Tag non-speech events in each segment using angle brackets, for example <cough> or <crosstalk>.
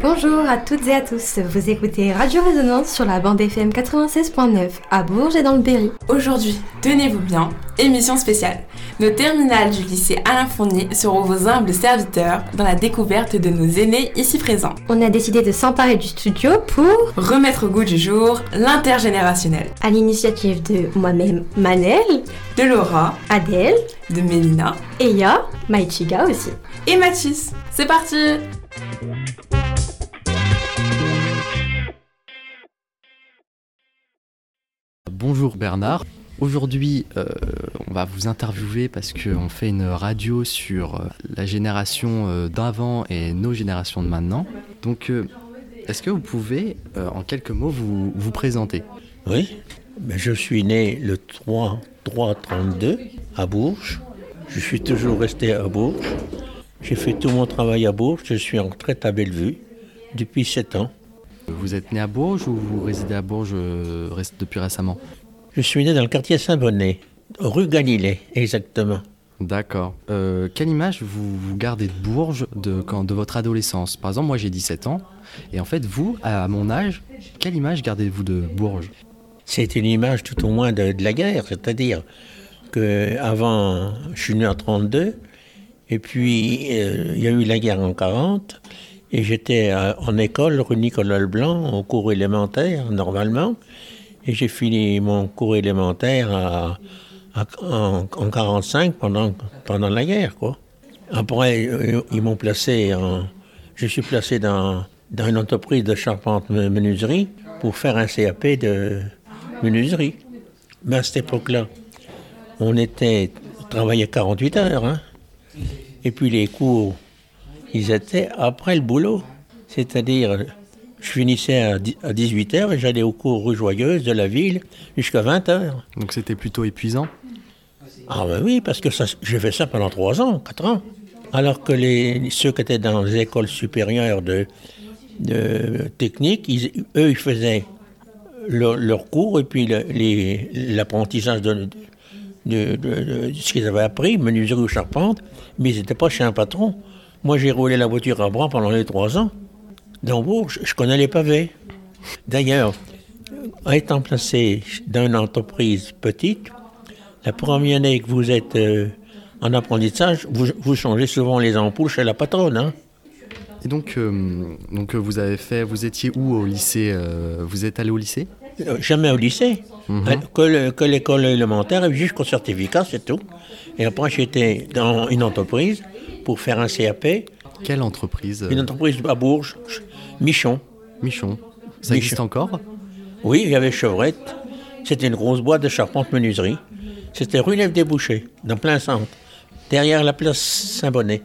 Bonjour à toutes et à tous, vous écoutez Radio Résonance sur la bande FM 96.9 à Bourges et dans le Berry. Aujourd'hui, tenez-vous bien, émission spéciale. Nos terminales du lycée Alain Fournier seront vos humbles serviteurs dans la découverte de nos aînés ici présents. On a décidé de s'emparer du studio pour remettre au goût du jour l'intergénérationnel. À l'initiative de moi-même Manel, de Laura, Adèle, de Mélina, Eya, Maïchiga aussi. Et Mathis. C'est parti Bonjour Bernard. Aujourd'hui, euh, on va vous interviewer parce qu'on fait une radio sur euh, la génération euh, d'avant et nos générations de maintenant. Donc, est-ce que vous pouvez, en quelques mots, vous, présenter? Oui, ben, je suis né le 3 3 32 à Bourges. Je suis toujours resté à Bourges. J'ai fait tout mon travail à Bourges. Je suis en retraite à Bellevue depuis 7 ans. Vous êtes né à Bourges ou vous résidez à Bourges depuis récemment? Je suis né dans le quartier Saint-Bonnet, rue Galilée, exactement. D'accord. Euh, quelle image vous, gardez de Bourges de, quand, de votre adolescence? Par exemple, moi j'ai 17 ans, et en fait, vous, à mon âge, quelle image gardez-vous de Bourges? C'est une image tout au moins de, la guerre, c'est-à-dire que avant, je suis né en 32, et puis euh, il y a eu la guerre en 40, et j'étais en école, rue Nicolas Leblanc, au cours élémentaire, normalement. Et j'ai fini mon cours élémentaire en, 1945 pendant, pendant la guerre, quoi. Après, euh, ils m'ont placé en... Je suis placé dans, dans une entreprise de charpente-menuiserie pour faire un CAP de menuiserie. Mais à cette époque-là, on était... travaillait 48 heures, hein. Et puis les cours, ils étaient après le boulot. C'est-à-dire, je finissais à 18h et j'allais au cours rue Joyeuse de la ville jusqu'à 20h. Donc c'était plutôt épuisant? Ah ben oui, parce que j'ai fait ça pendant 3 ans, 4 ans. Alors que les, ceux qui étaient dans les écoles supérieures de, de technique, eux, ils faisaient leur cours et puis l'apprentissage de, de, ce qu'ils avaient appris, menuiserie ou charpente, mais ils n'étaient pas chez un patron. Moi, j'ai roulé la voiture à bras pendant les 3 ans. Dans Bourges, je connais les pavés. D'ailleurs, étant placé dans une entreprise petite, la première année que vous êtes euh, en apprentissage, vous, changez souvent les ampoules chez la patronne. Hein. Et donc, euh, donc vous avez fait, vous étiez où au lycée euh, Vous êtes allé au lycée? Jamais au lycée. Mhm. Que l'école élémentaire, jusqu'au certificat, c'est tout. Et après, j'étais dans une entreprise pour faire un CAP. Quelle entreprise Une entreprise à Bourges, Michon. Michon. Ça existe encore? Oui, il y avait Chevrette. C'était une grosse boîte de charpente-menuiserie. C'était rue Nef des Bouchers, dans plein centre, derrière la place Saint-Bonnet.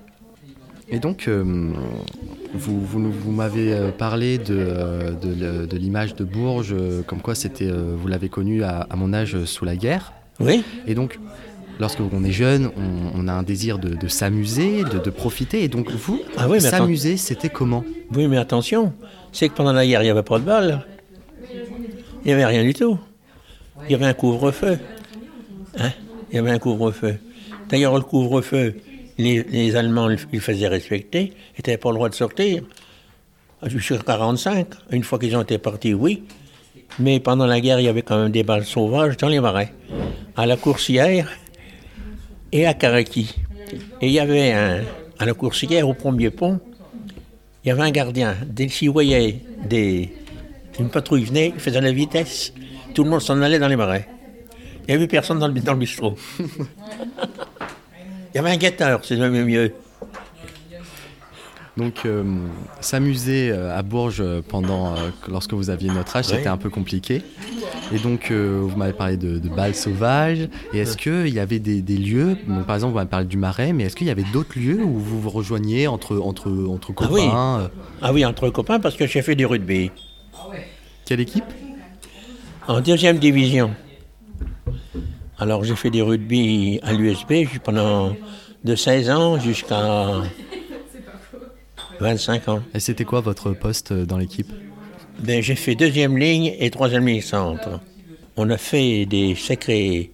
Et donc, euh, vous, vous, m'avez euh, parlé de, euh, de, l'image de Bourges, comme quoi c'était, vous l'avez connu à, à, mon âge sous la guerre. Oui. Et donc, lorsqu'on est jeune, on, a un désir de, s'amuser, de, profiter. Et donc vous, ah s'amuser, c'était comment? Oui, mais attention, c'est que pendant la guerre, il n'y avait pas de balles. Il n'y avait rien du tout. Il y avait un couvre-feu. Hein? Il y avait un couvre-feu. D'ailleurs, le couvre-feu, les, Allemands le faisaient respecter, ils n'avaient pas le droit de sortir. Jusqu'à 45, une fois qu'ils ont été partis, oui. Mais pendant la guerre, il y avait quand même des balles sauvages dans les marais. À la coursière, et à Karaki. Et il y avait un, à la coursière, au premier pont, il y avait un gardien. Dès qu'il voyait des, une patrouille venait, il faisait la vitesse. Tout le monde s'en allait dans les marais. Il n'y avait personne dans le, dans le bistrot. <laughs> il y avait un guetteur, c'est même mieux. Donc euh, s'amuser euh, à Bourges pendant euh, lorsque vous aviez notre âge, c'était un peu compliqué. Et donc vous m'avez parlé de, balles sauvages. Et est-ce qu'il y avait des, lieux, par exemple vous m'avez parlé du Marais, mais est-ce qu'il y avait d'autres lieux où vous vous rejoigniez entre, entre, entre ah copains ah oui. entre copains parce que j'ai fait du rugby. Quelle équipe? En deuxième division. Alors j'ai fait du rugby à l'USB pendant de 16 ans jusqu'à 25 ans. Et c'était quoi votre poste euh, dans l'équipe ben, J'ai fait deuxième ligne et troisième ligne centre. On a fait des sacrés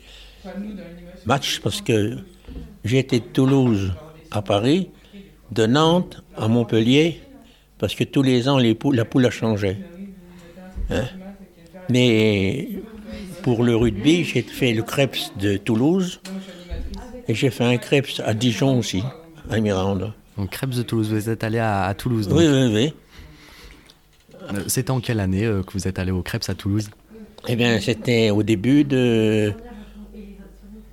matchs parce que j'ai été de Toulouse à Paris, de Nantes à Montpellier, parce que tous les ans, les poules, la poule a changé. Hein. Mais pour le rugby, j'ai fait le Krebs de Toulouse et j'ai fait un Krebs à Dijon aussi, à Mirande. Donc Krebs de Toulouse, vous êtes allé à, Toulouse Oui, oui, oui. Euh, c'était en quelle année euh, que vous êtes allé au Krebs à Toulouse? Eh bien, c'était au début de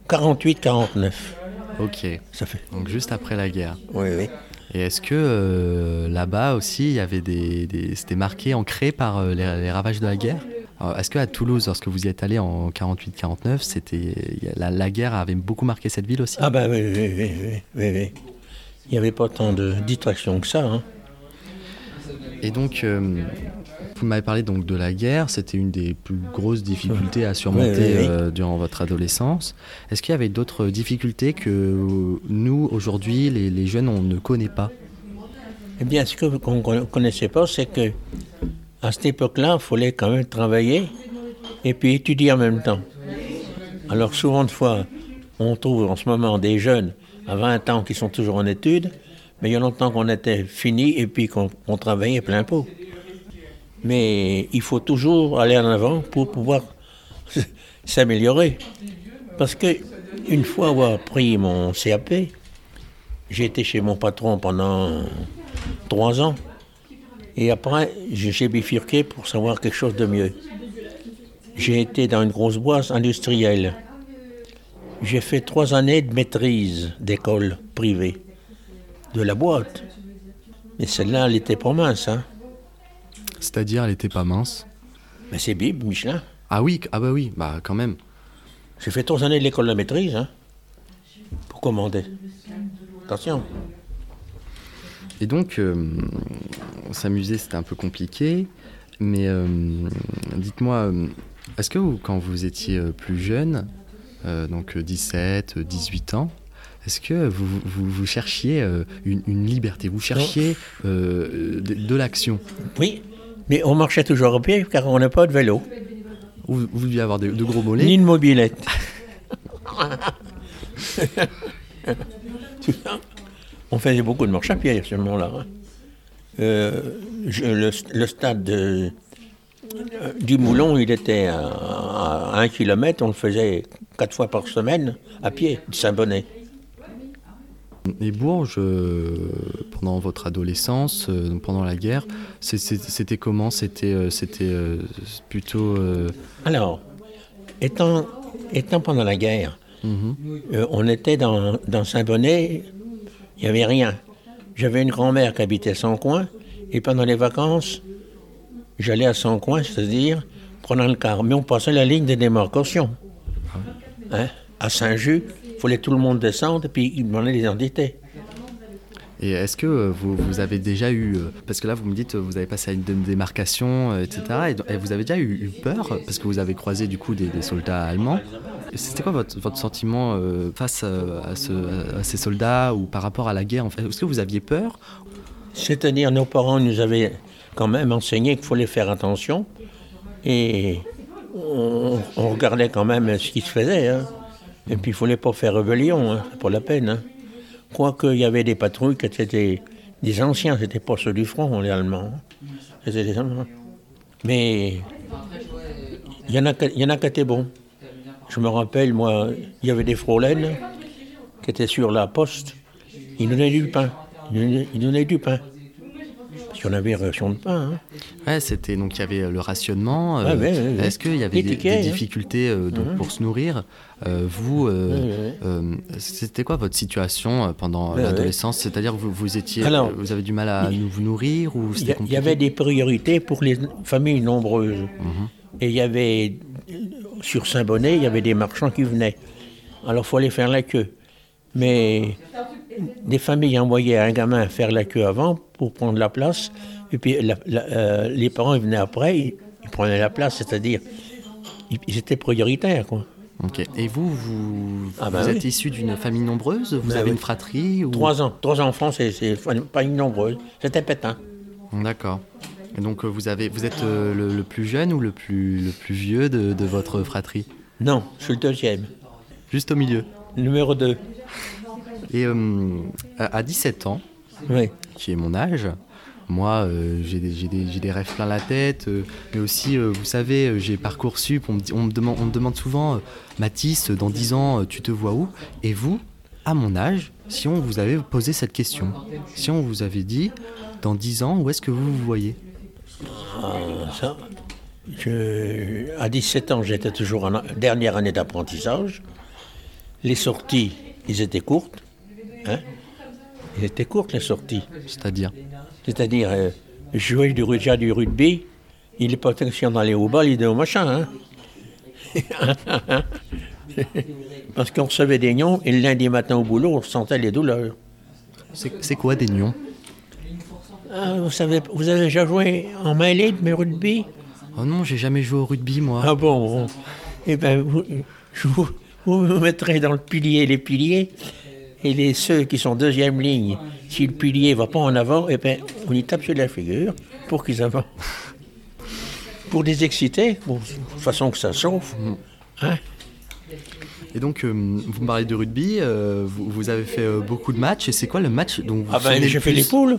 48-49. Ok. Ça fait. Donc juste après la guerre. Oui, oui. Et est-ce que euh, là-bas aussi, il y avait des, c'était marqué, ancré par les, ravages de la guerre? Est-ce qu'à Toulouse, lorsque vous y êtes allé en 48-49, c'était la, guerre avait beaucoup marqué cette ville aussi? Ah bah oui, oui, oui, oui, oui. Il n'y avait pas tant de distractions que ça. Hein. Et donc, euh, vous m'avez parlé donc de la guerre, c'était une des plus grosses difficultés à surmonter euh, durant votre adolescence. Est-ce qu'il y avait d'autres difficultés que nous, aujourd'hui, les, jeunes, on ne connaît pas? Eh bien, ce qu'on ne connaissait pas, c'est que à cette époque-là, il fallait quand même travailler et puis étudier en même temps. Alors souvent de fois, on trouve en ce moment des jeunes à 20 ans qui sont toujours en études, mais il y a longtemps qu'on était fini et puis qu'on travaillait plein pot. Mais il faut toujours aller en avant pour pouvoir <laughs> s'améliorer. Parce que une fois avoir pris mon CAP, j'ai été chez mon patron pendant trois ans. Et après, j'ai bifurqué pour savoir quelque chose de mieux. J'ai été dans une grosse boîte industrielle. J'ai fait trois années de maîtrise d'école privée de la boîte. Mais celle-là, elle n'était pas mince. Hein. C'est-à-dire, elle n'était pas mince Mais c'est Bib, Michelin. Ah oui, ah bah oui, bah quand même. J'ai fait trois années de l'école de maîtrise, hein, pour commander. Attention. Et donc, euh, s'amuser, c'était un peu compliqué. Mais euh, dites-moi, euh, est-ce que quand vous étiez plus jeune, donc 17, 18 ans, est-ce que vous, vous, cherchiez euh, une, liberté? Vous cherchiez euh, de, l'action? Oui, mais on marchait toujours au pied car on n'a pas de vélo. Vous, vous deviez avoir de, gros mollets? Ni une mobilette. <laughs> on faisait beaucoup de marche à pied à ce moment-là. Hein. Euh, le, stade du Moulon, il était à, un kilomètre, on le faisait quatre fois par semaine à pied, de Saint-Bonnet. Et Bourges, euh, pendant votre adolescence, euh, pendant la guerre, c'était comment? C'était euh, plutôt. Alors, étant, étant pendant la guerre, mhm. on était dans, dans Saint-Bonnet, il n'y avait rien. J'avais une grand-mère qui habitait à coin, et pendant les vacances, j'allais à son coin, c'est-à-dire prendre le car. Mais on passait la ligne de démarcation. Ah hein, à Saint-Just, il fallait tout le monde descendre et puis il demandait les identités. Et est-ce que euh, vous, vous, avez déjà eu, euh, parce que là vous me dites vous avez passé à une démarcation, euh, etc. Et, vous avez déjà eu, peur parce que vous avez croisé du coup des, soldats allemands. C'était quoi votre, votre sentiment face à, ces soldats ou par rapport à la guerre en fait? Est-ce que vous aviez peur? C'est-à-dire nos parents nous avaient quand même enseigné qu'il fallait faire attention et on, regardait quand même ce qui se faisait. Hein. Et puis il ne fallait pas faire rébellion, hein, pas la peine. Hein. Quoique il y avait des patrouilles qui étaient des anciens, c'était pas ceux du front, les Allemands. Allemands. Mais il y en a, y en a qui étaient bons. Je me rappelle, moi, il y avait des frôlaines qui étaient sur la poste. Ils donnaient du pain. Ils donnaient du pain. Parce qu'on avait ration de pain. Hein. Ouais, c'était donc il y avait euh, le rationnement. Euh, est-ce qu'il y avait des, hein. difficultés euh, donc, pour se nourrir Vous, c'était quoi votre situation pendant l'adolescence? C'est-à-dire vous, vous étiez, vous avez du mal à vous nourrir ou Il y, avait des priorités pour les familles nombreuses. Mhm. Et il y avait sur Saint-Bonnet, il y avait des marchands qui venaient. Alors il fallait faire la queue. Mais des familles envoyaient un gamin faire la queue avant pour prendre la place, et puis euh, les parents venaient après, ils, prenaient la place, c'est-à-dire ils, étaient prioritaires. Quoi. Et vous, vous, ah ben êtes issu d'une famille nombreuse? Vous ben avez une fratrie ou... Trois ans. Trois enfants, c'est pas une nombreuse. C'était pétain. D'accord. Et donc euh, vous, avez, vous êtes euh, le, plus jeune ou le plus, le plus vieux de, de votre fratrie? Non, je suis le deuxième. Juste au milieu Numéro 2. Et euh, à 17 ans, qui est mon âge, Moi, j'ai des, rêves plein la tête, mais aussi, vous savez, j'ai Parcoursup, on me, on, me demande, on me demande souvent, Mathis, dans 10 ans, tu te vois où? Et vous, à mon âge, si on vous avait posé cette question, si on vous avait dit, dans 10 ans, où est-ce que vous vous voyez? À 17 ans, j'étais toujours en dernière année d'apprentissage. Les sorties, ils étaient courtes. Hein ils étaient courtes, les sorties. C'est-à-dire C'est-à-dire, euh, jouer du, déjà du rugby, il est pas question d'aller au bal, il est au machin. Hein <laughs> Parce qu'on recevait des nions et le lundi matin au boulot, on sentait les douleurs. C'est quoi des nions ah, vous, savez, vous avez déjà joué en mêlée de mes rugby? Oh non, j'ai jamais joué au rugby, moi. Ah bon, Eh bien, vous, vous, vous, mettrez dans le pilier les piliers, et les ceux qui sont deuxième ligne, si le pilier ne va pas en avant, eh bien, on y tape sur la figure pour qu'ils avancent. <laughs> pour les exciter, de façon que ça chauffe. Mm. Hein et donc, euh, vous me parlez de rugby, euh, vous, avez fait euh, beaucoup de matchs, et c'est quoi le match dont vous Ah ben, j'ai fait les poules.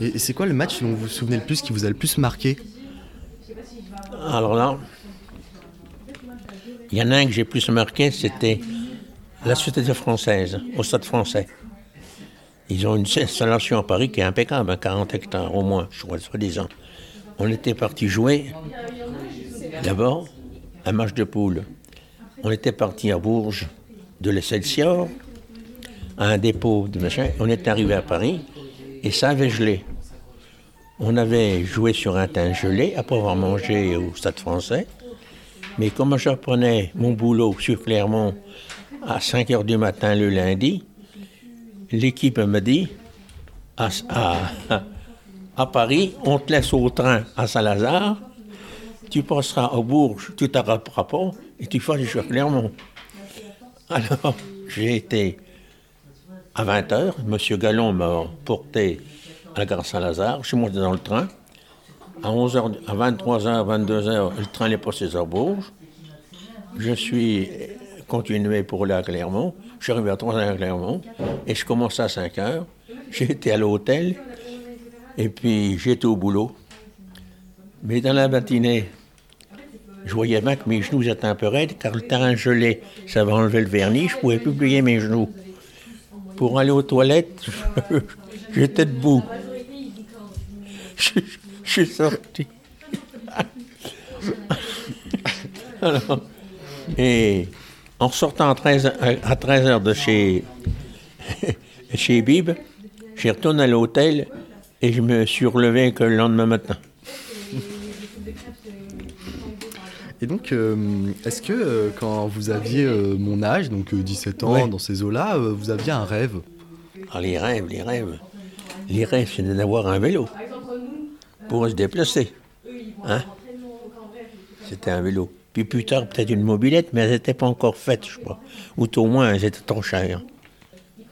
Et, c'est quoi le match dont vous vous souvenez le plus, qui vous a le plus marqué? Alors là, il y en a un que j'ai plus marqué, c'était la Société française, au Stade français. Ils ont une installation à Paris qui est impeccable, 40 hein, hectares au moins, je crois, soi-disant. On était parti jouer, d'abord, un match de poule on était parti à Bourges de l'Excelsior, à un dépôt de machin. On est arrivé à Paris et ça avait gelé. On avait joué sur un teint gelé après avoir mangé au Stade français. Mais comme je reprenais mon boulot sur Clermont à 5 h du matin le lundi, l'équipe me dit à, Paris, on te laisse au train à Saint-Lazare, tu passeras au Bourges, tu t'arrêteras pas, et tu fais sur Clermont. Alors, j'ai été à 20h, M. Gallon m'a porté à la gare Saint-Lazare, je suis monté dans le train. À, 11h, à 23h, 22h, le train est passé à Bourges. Je suis continué pour aller à Clermont. Je suis arrivé à 3h à Clermont et je commençais à 5h. J'ai été à l'hôtel et puis j'étais au boulot. Mais dans la matinée, je voyais bien que mes genoux étaient un peu raides, car le terrain gelé, ça va enlever le vernis, je pouvais plus plier mes genoux. Pour aller aux toilettes, <laughs> j'étais debout. Je, suis sorti. <laughs> et en sortant à 13, à 13 heures de chez, <laughs> chez Bib, j'ai retourné à l'hôtel et je me suis relevé que le lendemain matin. Et donc, euh, est-ce que euh, quand vous aviez euh, mon âge, donc 17 ans, dans ces eaux-là, vous aviez un rêve? Ah, Les rêves, les rêves. Les rêves, c'est d'avoir un vélo pour se déplacer. Hein? C'était un vélo. Puis plus tard, peut-être une mobilette, mais elles n'étaient pas encore faites, je crois. Ou au moins, elles étaient trop chères.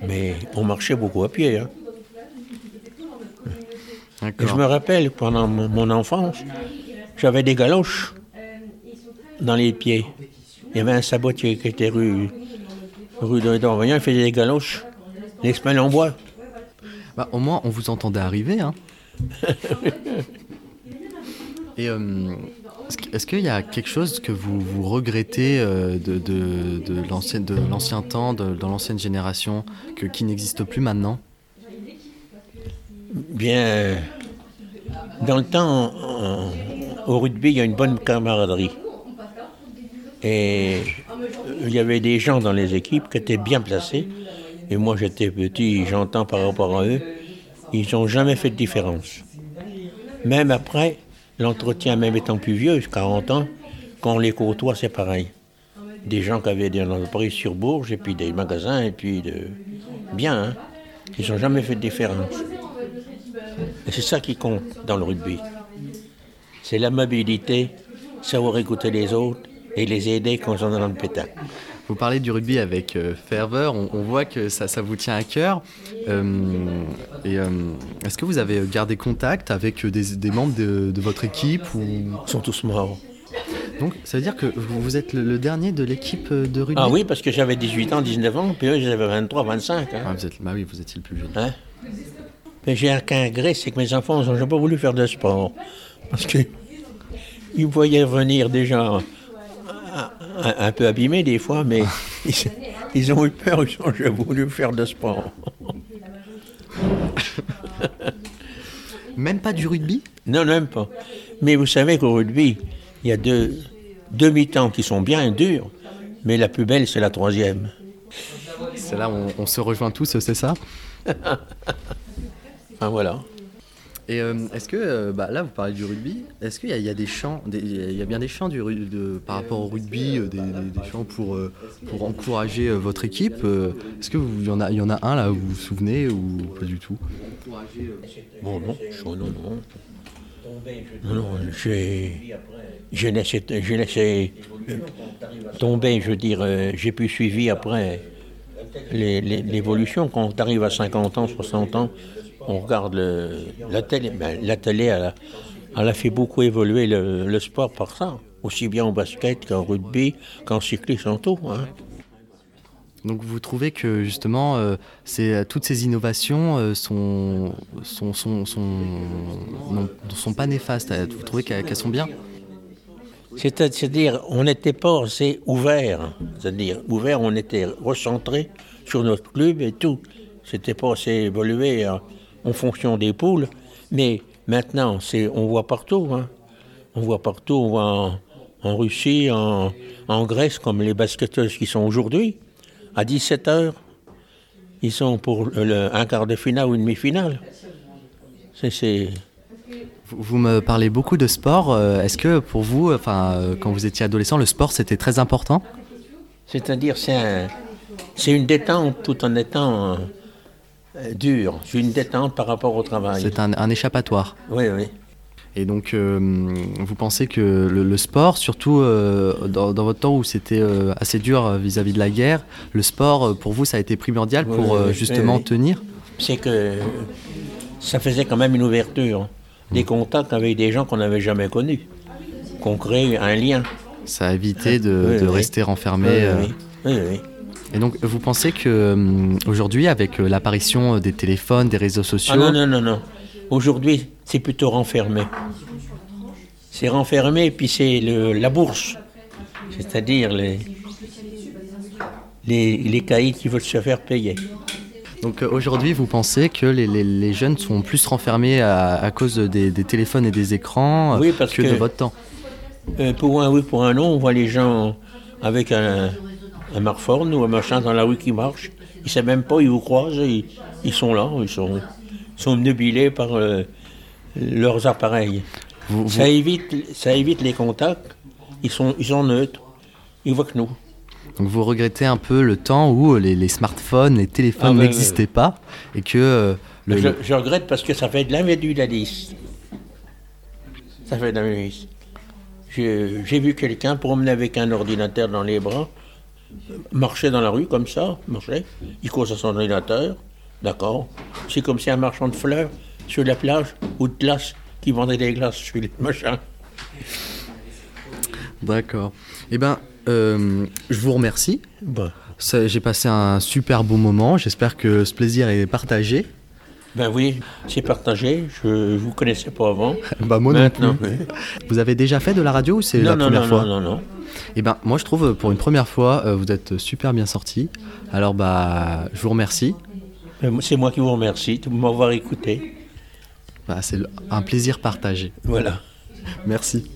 Mais on marchait beaucoup à pied. Hein. je me rappelle, pendant mon enfance, j'avais des galoches dans les pieds. Il y avait un sabotier qui était rue, rue de il faisait des galoches, des semelles en bois. Bah, au moins, on vous entendait arriver. Hein. <laughs> Et euh, est-ce qu'il y a quelque chose que vous, regrettez euh, de, l'ancien temps, dans l'ancienne génération, que, qui n'existe plus maintenant? Bien, dans le temps, au rugby, il y a une bonne camaraderie. Et il y avait des gens dans les équipes qui étaient bien placés. Et moi, j'étais petit, j'entends par rapport à eux, ils n'ont jamais fait de différence. Même après, l'entretien, même étant plus vieux, 40 ans, quand on les côtoie, c'est pareil. Des gens qui avaient des entreprises sur Bourges, et puis des magasins, et puis de. Bien, hein Ils n'ont jamais fait de différence. Et c'est ça qui compte dans le rugby. C'est l'amabilité, savoir écouter les autres, et les aider quand ils sont dans le pétard. Vous parlez du rugby avec euh, ferveur, on, voit que ça, ça, vous tient à cœur. Euh, et euh, est-ce que vous avez gardé contact avec des, membres de, votre équipe ou... Ils sont tous morts. Donc ça veut dire que vous, êtes le, dernier de l'équipe de rugby? Ah oui, parce que j'avais 18 ans, 19 ans, puis eux, j'avais 23, 25. Hein. Ah, vous êtes, bah oui, vous étiez le plus jeune. Hein? Mais j'ai un cas gré, c'est que mes enfants n'ont pas voulu faire de sport. Parce que ils me voyaient venir déjà un, peu abîmés des fois, mais <laughs> ils, ont eu peur, ils ont voulu faire de sport. Même pas du rugby? Non, même pas. Mais vous savez qu'au rugby, il y a deux, deux mi-temps qui sont bien durs, mais la plus belle, c'est la troisième. C'est là où on, se rejoint tous, c'est ça? <laughs> Ah voilà. Et euh, est-ce que, euh, bah, là vous parlez du rugby, est-ce qu'il y, a des chants, il y a bien des chants du, de, par rapport au rugby, euh, des, chants pour, pour encourager votre équipe Est-ce qu'il y, en a, y en a un là où vous vous souvenez ou pas du tout? Bon non, non, non. Non, j'ai, laissé, tomber, je veux dire, j'ai pu suivre après l'évolution. Quand on arrive à 50 ans, 60 ans, on regarde la télé. Ben, la télé, elle a, fait beaucoup évoluer le, sport par ça, aussi bien au basket qu'en rugby, qu'en cyclisme en tout. Hein. Donc vous trouvez que justement, euh, toutes ces innovations euh, sont, sont, sont, sont, pas néfastes. Vous trouvez qu'elles sont bien? C'est-à-dire, on n'était pas assez ouvert. C'est-à-dire, ouvert, on était recentré sur notre club et tout. C'était pas assez évolué. Hein en fonction des poules. Mais maintenant, c'est, on voit partout. Hein. On voit partout, on voit en, Russie, en, Grèce, comme les basketteuses qui sont aujourd'hui, à 17h. Ils sont pour un quart de finale ou une demi-finale. C'est, Vous me parlez beaucoup de sport. Euh, est-ce que pour vous, enfin, euh, quand vous étiez adolescent, le sport c'était très important? C'est-à-dire, c'est, c'est une détente tout en étant euh, dur. J'ai une détente par rapport au travail. C'est un, échappatoire. Oui, oui. Et donc, euh, vous pensez que le, sport, surtout euh, dans, votre temps où c'était assez dur vis-à-vis de la guerre, le sport, pour vous, ça a été primordial pour justement tenir C'est que ça faisait quand même une ouverture, des mm. contacts avec des gens qu'on n'avait jamais connus, qu'on crée un lien. Ça a évité de, rester renfermé. oui, oui. Et donc, vous pensez que euh, aujourd'hui, avec euh, l'apparition des téléphones, des réseaux sociaux. Ah non, non, non, non. Aujourd'hui, c'est plutôt renfermé. C'est renfermé, puis c'est la bourse. C'est-à-dire les, les, les caïds qui veulent se faire payer. Donc euh, aujourd'hui, vous pensez que les, les, jeunes sont plus renfermés à, cause des, des, téléphones et des écrans que, de votre temps? Pour un oui, pour un non, on voit les gens avec un, un marphone ou un machin dans la rue qui marche. Ils ne savent même pas, ils vous croisent, ils, sont là, ils sont, sont par euh, leurs appareils. Ça, évite, ça évite les contacts, ils sont, ils sont neutres, ils voient que nous. Donc vous regrettez un peu le temps où les, smartphones, les téléphones ah, n'existaient pas et que... Euh, je, regrette parce que ça fait de l'individualisme. Ça fait de l'individualisme. J'ai vu quelqu'un promener avec un ordinateur dans les bras marchait dans la rue comme ça, marchait, il cause à son ordinateur, d'accord. C'est comme si un marchand de fleurs sur la plage ou de glace qui vendait des glaces sur les machins. D'accord. Eh bien, euh, je vous remercie. J'ai passé un super beau moment. J'espère que ce plaisir est partagé. Ben oui, c'est partagé. Je ne vous connaissais pas avant. <laughs> bah moi Maintenant, Vous avez déjà fait de la radio ou c'est la première fois Non, non, non. Eh ben, moi, je trouve, pour une première fois, euh, vous êtes super bien sorti. Alors, bah, je vous remercie. Euh, c'est moi qui vous remercie de m'avoir écouté. Bah, c'est un plaisir partagé. Voilà. Merci.